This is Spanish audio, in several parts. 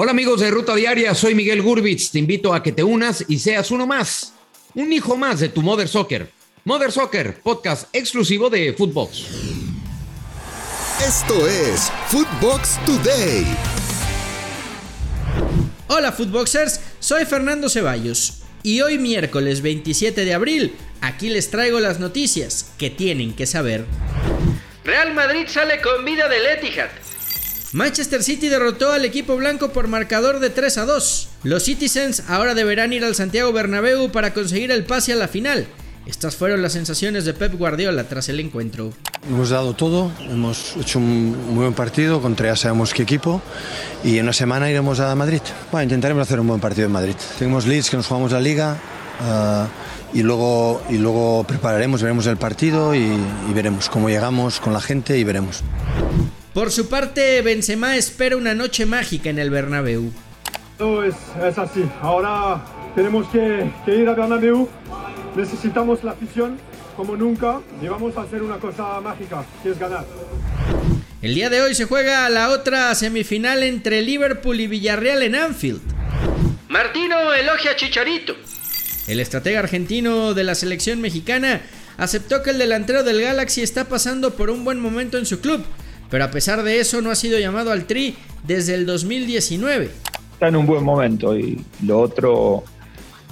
Hola amigos de Ruta Diaria, soy Miguel Gurbitz. Te invito a que te unas y seas uno más, un hijo más de tu Mother Soccer. Mother Soccer, podcast exclusivo de Footbox. Esto es Footbox Today. Hola Footboxers, soy Fernando Ceballos y hoy miércoles 27 de abril aquí les traigo las noticias que tienen que saber. Real Madrid sale con vida del Etihad. Manchester City derrotó al equipo blanco por marcador de 3 a 2. Los Citizens ahora deberán ir al Santiago Bernabéu para conseguir el pase a la final. Estas fueron las sensaciones de Pep Guardiola tras el encuentro. Hemos dado todo, hemos hecho un muy buen partido contra ya sabemos qué equipo y en una semana iremos a Madrid. Bueno, intentaremos hacer un buen partido en Madrid. Tenemos Leeds que nos jugamos la liga uh, y, luego, y luego prepararemos, veremos el partido y, y veremos cómo llegamos con la gente y veremos. Por su parte, Benzema espera una noche mágica en el Bernabéu. No, es, es así. Ahora tenemos que, que, ir a Bernabéu. Necesitamos la afición como nunca y vamos a hacer una cosa mágica, que es ganar. El día de hoy se juega la otra semifinal entre Liverpool y Villarreal en Anfield. Martino elogia a Chicharito. El estratega argentino de la selección mexicana aceptó que el delantero del Galaxy está pasando por un buen momento en su club pero a pesar de eso no ha sido llamado al Tri desde el 2019. Está en un buen momento y lo otro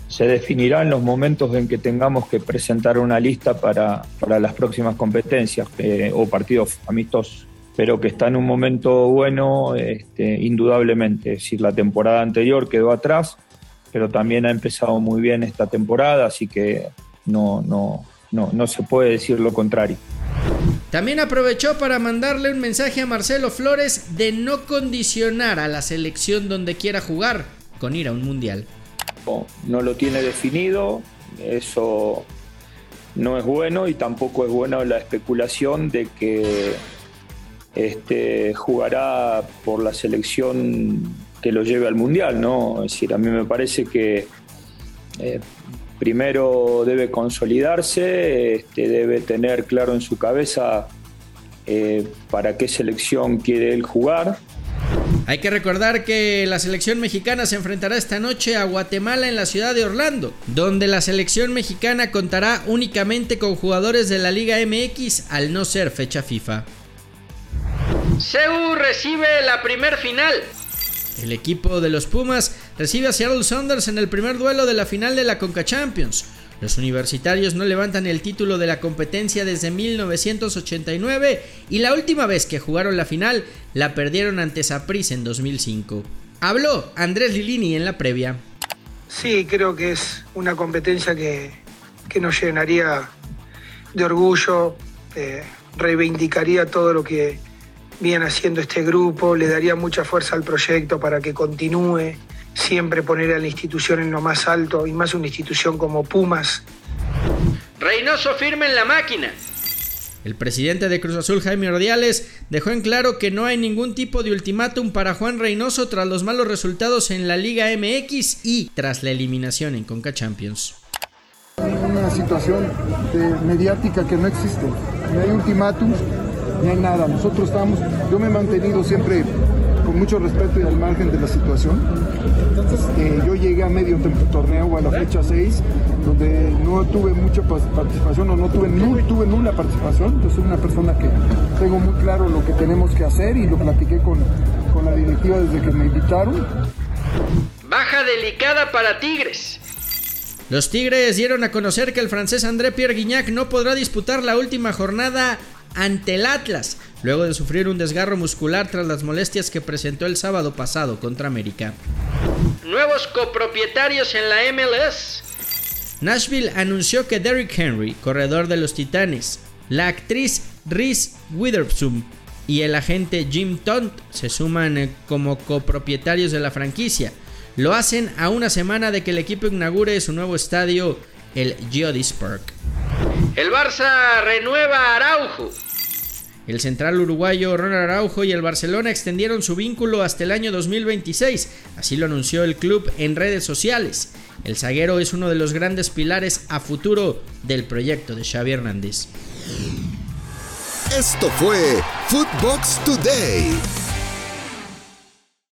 se definirá en los momentos en que tengamos que presentar una lista para, para las próximas competencias eh, o partidos amistosos. Pero que está en un momento bueno, este, indudablemente. Es decir, la temporada anterior quedó atrás, pero también ha empezado muy bien esta temporada, así que no, no, no, no se puede decir lo contrario. También aprovechó para mandarle un mensaje a Marcelo Flores de no condicionar a la selección donde quiera jugar con ir a un mundial. No, lo tiene definido, eso no es bueno y tampoco es bueno la especulación de que este, jugará por la selección que lo lleve al mundial, ¿no? Es decir, a mí me parece que eh, primero debe consolidarse, este, debe tener claro en su cabeza eh, para qué selección quiere él jugar. Hay que recordar que la selección mexicana se enfrentará esta noche a Guatemala en la ciudad de Orlando, donde la selección mexicana contará únicamente con jugadores de la Liga MX al no ser fecha FIFA. CEU recibe la primer final. El equipo de los Pumas recibe a Seattle Saunders en el primer duelo de la final de la Conca Champions. Los universitarios no levantan el título de la competencia desde 1989 y la última vez que jugaron la final la perdieron ante Saprissa en 2005. Habló Andrés Lilini en la previa. Sí, creo que es una competencia que, que nos llenaría de orgullo, eh, reivindicaría todo lo que viene haciendo este grupo, le daría mucha fuerza al proyecto para que continúe, siempre poner a la institución en lo más alto y más una institución como Pumas. Reynoso firme en la máquina. El presidente de Cruz Azul, Jaime Ordiales, dejó en claro que no hay ningún tipo de ultimátum para Juan Reynoso tras los malos resultados en la Liga MX y tras la eliminación en Conca Champions. Una situación mediática que no existe. No hay ultimátums, no hay nada. Nosotros estamos, yo me he mantenido siempre con mucho respeto y al margen de la situación. Eh, yo llegué a medio torneo a la fecha 6, donde no tuve mucha participación o no tuve, no tuve nula participación. Yo soy una persona que tengo muy claro lo que tenemos que hacer y lo platiqué con, con la directiva desde que me invitaron. Baja delicada para Tigres. Los Tigres dieron a conocer que el francés André Pierre Guignac no podrá disputar la última jornada ante el Atlas, luego de sufrir un desgarro muscular tras las molestias que presentó el sábado pasado contra América. Nuevos copropietarios en la MLS. Nashville anunció que Derrick Henry, corredor de los Titanes, la actriz Reese Witherspoon y el agente Jim Tont se suman eh, como copropietarios de la franquicia. Lo hacen a una semana de que el equipo inaugure su nuevo estadio, el Geodis Park. El Barça renueva a Araujo. El central uruguayo Ronald Araujo y el Barcelona extendieron su vínculo hasta el año 2026, así lo anunció el club en redes sociales. El zaguero es uno de los grandes pilares a futuro del proyecto de Xavi Hernández. Esto fue Footbox Today.